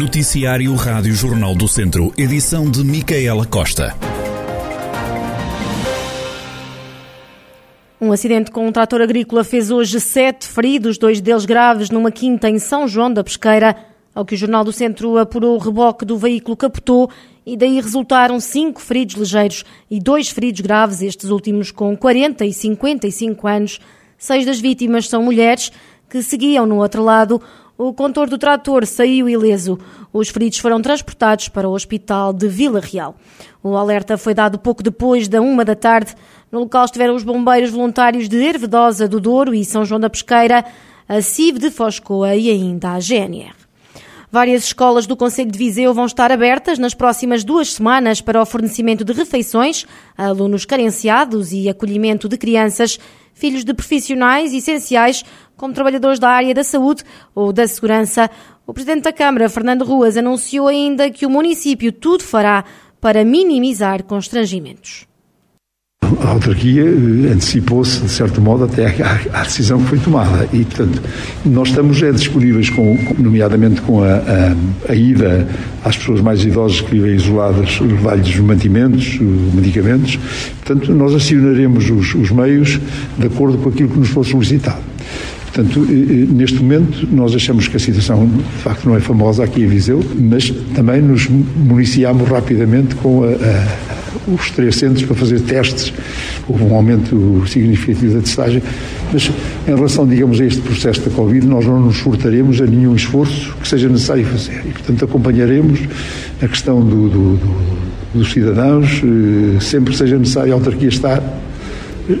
Noticiário Rádio Jornal do Centro, edição de Micaela Costa. Um acidente com um trator agrícola fez hoje sete feridos, dois deles graves, numa quinta em São João da Pesqueira. Ao que o Jornal do Centro apurou, o reboque do veículo capotou e daí resultaram cinco feridos ligeiros e dois feridos graves, estes últimos com 40 e 55 anos. Seis das vítimas são mulheres que seguiam no outro lado. O condutor do trator saiu ileso. Os feridos foram transportados para o hospital de Vila Real. O alerta foi dado pouco depois da uma da tarde. No local estiveram os bombeiros voluntários de Hervedosa do Douro e São João da Pesqueira, a CIV de Foscoa e ainda a GNR. Várias escolas do Conselho de Viseu vão estar abertas nas próximas duas semanas para o fornecimento de refeições a alunos carenciados e acolhimento de crianças, filhos de profissionais essenciais, como trabalhadores da área da saúde ou da segurança. O Presidente da Câmara, Fernando Ruas, anunciou ainda que o município tudo fará para minimizar constrangimentos a autarquia eh, antecipou-se, de certo modo, até à, decisão que foi tomada. E, portanto, nós estamos é, disponíveis, com, nomeadamente com a, a, a, ida às pessoas mais idosas que vivem isoladas, levar-lhes mantimentos, medicamentos. Portanto, nós acionaremos os, os meios de acordo com aquilo que nos for solicitado. Portanto, eh, eh, neste momento, nós achamos que a situação, de facto, não é famosa aqui em Viseu, mas também nos municiamos rapidamente com a, a os três centros para fazer testes. Houve um aumento significativo da testagem, mas em relação, digamos, a este processo da Covid, nós não nos furtaremos a nenhum esforço que seja necessário fazer. E, portanto, acompanharemos a questão do, do, do, dos cidadãos, eh, sempre que seja necessário a autarquia estar,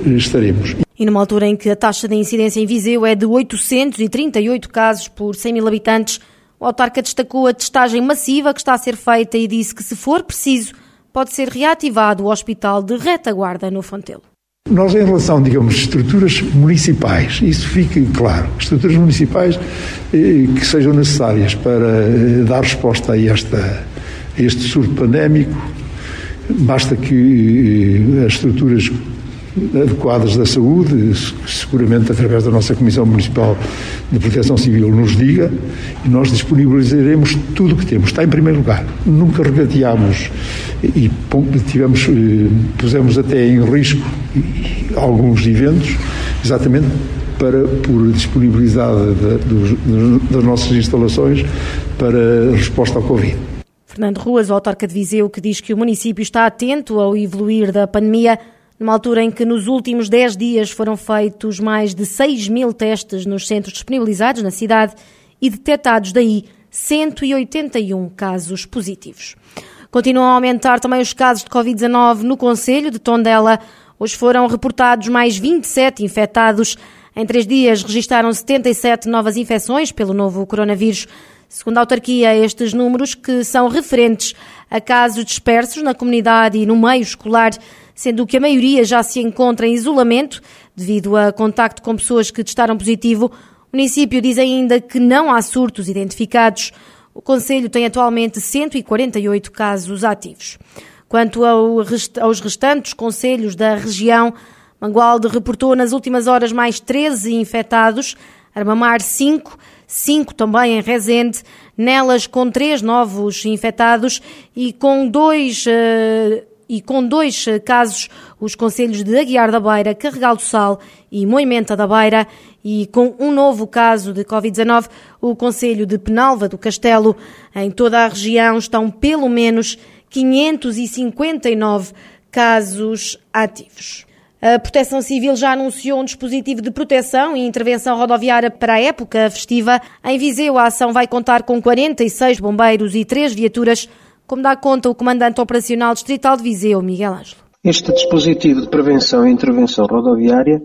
estaremos. E numa altura em que a taxa de incidência em Viseu é de 838 casos por 100 mil habitantes, o autarca destacou a testagem massiva que está a ser feita e disse que, se for preciso, pode ser reativado o Hospital de Retaguarda no Fontelo. Nós, em relação, digamos, estruturas municipais, isso fique claro, estruturas municipais eh, que sejam necessárias para eh, dar resposta a, esta, a este surto pandémico, basta que eh, as estruturas adequadas da saúde, seguramente através da nossa Comissão Municipal de Proteção Civil nos diga, e nós disponibilizaremos tudo o que temos. Está em primeiro lugar. Nunca regateámos e tivemos, eh, pusemos até em risco alguns eventos, exatamente para, por disponibilidade das nossas instalações para resposta ao Covid. Fernando Ruas, o autarca de Viseu, que diz que o município está atento ao evoluir da pandemia numa altura em que nos últimos 10 dias foram feitos mais de 6 mil testes nos centros disponibilizados na cidade e detectados daí 181 casos positivos. Continuam a aumentar também os casos de Covid-19 no Conselho de Tondela. Hoje foram reportados mais 27 infectados. Em três dias registaram 77 novas infecções pelo novo coronavírus. Segundo a autarquia, estes números que são referentes a casos dispersos na comunidade e no meio escolar sendo que a maioria já se encontra em isolamento devido a contacto com pessoas que testaram positivo. O município diz ainda que não há surtos identificados. O Conselho tem atualmente 148 casos ativos. Quanto aos restantes conselhos da região, Mangualde reportou nas últimas horas mais 13 infectados, Armamar 5, 5 também em Rezende, nelas com 3 novos infectados e com dois uh, e com dois eh, casos os conselhos de Aguiar da Beira, Carregal do Sal e Moimenta da Beira e com um novo caso de Covid-19 o Conselho de Penalva do Castelo. Em toda a região estão pelo menos 559 casos ativos. A Proteção Civil já anunciou um dispositivo de proteção e intervenção rodoviária para a época festiva. Em Viseu, a ação vai contar com 46 bombeiros e 3 viaturas como dá conta o comandante operacional distrital de Viseu, Miguel Ângelo. Este dispositivo de prevenção e intervenção rodoviária,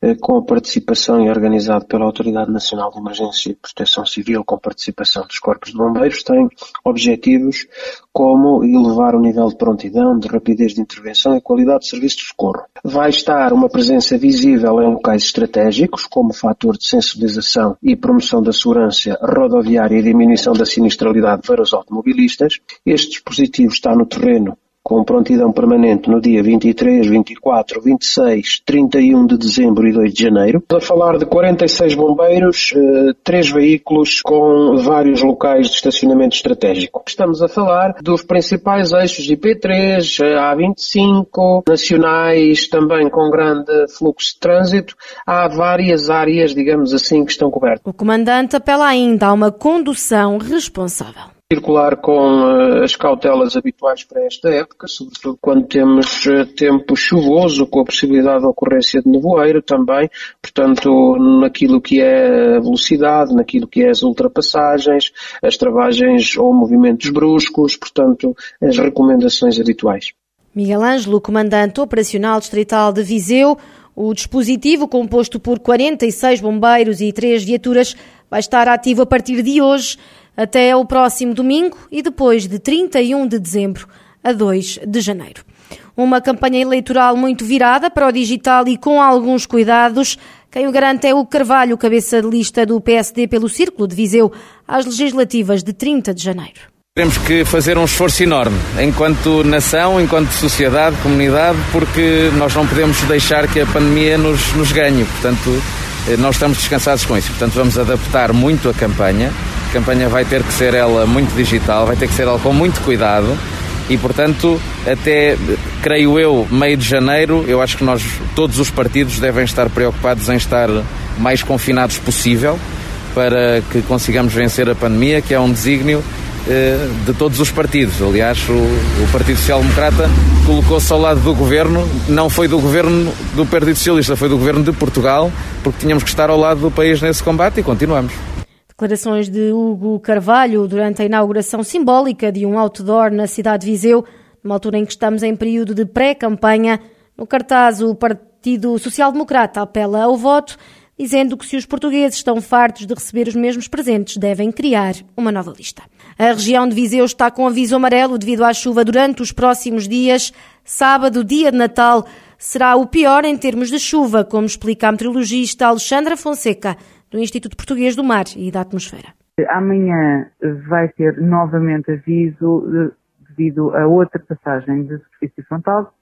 eh, com a participação e organizado pela Autoridade Nacional de Emergência e Proteção Civil, com participação dos corpos de bombeiros, tem objetivos como elevar o nível de prontidão, de rapidez de intervenção e qualidade de serviço de socorro. Vai estar uma presença visível em locais estratégicos, como fator de sensibilização e promoção da segurança rodoviária e diminuição da sinistralidade para os automobilistas. Este dispositivo está no terreno com prontidão permanente no dia 23, 24, 26, 31 de dezembro e 2 de janeiro. A falar de 46 bombeiros, eh, três veículos com vários locais de estacionamento estratégico. Estamos a falar dos principais eixos IP3, A25, nacionais também com grande fluxo de trânsito. Há várias áreas, digamos assim, que estão cobertas. O comandante apela ainda a uma condução responsável circular com uh, as cautelas habituais para esta época, sobretudo quando temos uh, tempo chuvoso, com a possibilidade de ocorrência de nevoeiro também, portanto, naquilo que é a velocidade, naquilo que é as ultrapassagens, as travagens ou movimentos bruscos, portanto, as recomendações habituais. Miguel Ângelo, comandante operacional distrital de Viseu, o dispositivo, composto por 46 bombeiros e 3 viaturas, vai estar ativo a partir de hoje até o próximo domingo e depois de 31 de dezembro a 2 de janeiro. Uma campanha eleitoral muito virada para o digital e com alguns cuidados. Quem o garante é o Carvalho, cabeça de lista do PSD pelo Círculo de Viseu, às legislativas de 30 de janeiro. Temos que fazer um esforço enorme, enquanto nação, enquanto sociedade, comunidade, porque nós não podemos deixar que a pandemia nos, nos ganhe. Portanto, eh, nós estamos descansados com isso. Portanto, vamos adaptar muito a campanha a campanha vai ter que ser ela muito digital, vai ter que ser ela com muito cuidado e, portanto, até, creio eu, meio de janeiro, eu acho que nós, todos os partidos, devem estar preocupados em estar mais confinados possível para que consigamos vencer a pandemia, que é um desígnio eh, de todos os partidos. Aliás, o, o Partido Social Democrata colocou-se ao lado do governo, não foi do governo do Partido Socialista, foi do governo de Portugal, porque tínhamos que estar ao lado do país nesse combate e continuamos. Declarações de Hugo Carvalho durante a inauguração simbólica de um outdoor na cidade de Viseu, numa altura em que estamos em período de pré-campanha. No cartaz, o Partido Social Democrata apela ao voto, dizendo que se os portugueses estão fartos de receber os mesmos presentes, devem criar uma nova lista. A região de Viseu está com aviso amarelo devido à chuva durante os próximos dias. Sábado, dia de Natal, será o pior em termos de chuva, como explica a meteorologista Alexandra Fonseca do Instituto Português do Mar e da Atmosfera. Amanhã vai ter novamente aviso devido a outra passagem de superfície frontal.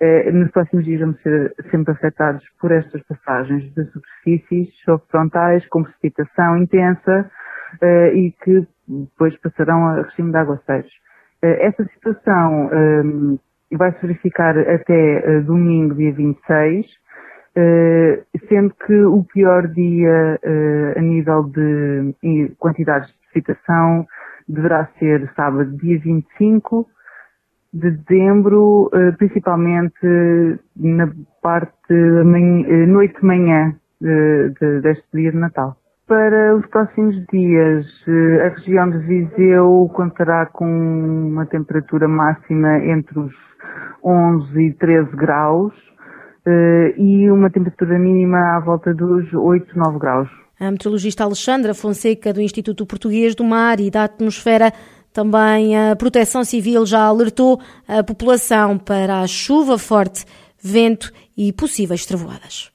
Eh, nos próximos dias vamos ser sempre afetados por estas passagens de superfícies frontais com precipitação intensa eh, e que depois passarão a regime de aguaceiros. Eh, essa situação vai se verificar até domingo, dia 26, eh, sendo que o pior dia uh, a nível de quantidades de precipitação deverá ser sábado, dia 25 de dezembro, uh, principalmente na parte noite-manhã de, de, deste dia de Natal. Para os próximos dias, a região de Viseu contará com uma temperatura máxima entre os 11 e 13 graus, e uma temperatura mínima à volta dos 8, 9 graus. A meteorologista Alexandra Fonseca, do Instituto Português do Mar e da Atmosfera, também a Proteção Civil já alertou a população para a chuva forte, vento e possíveis trevoadas.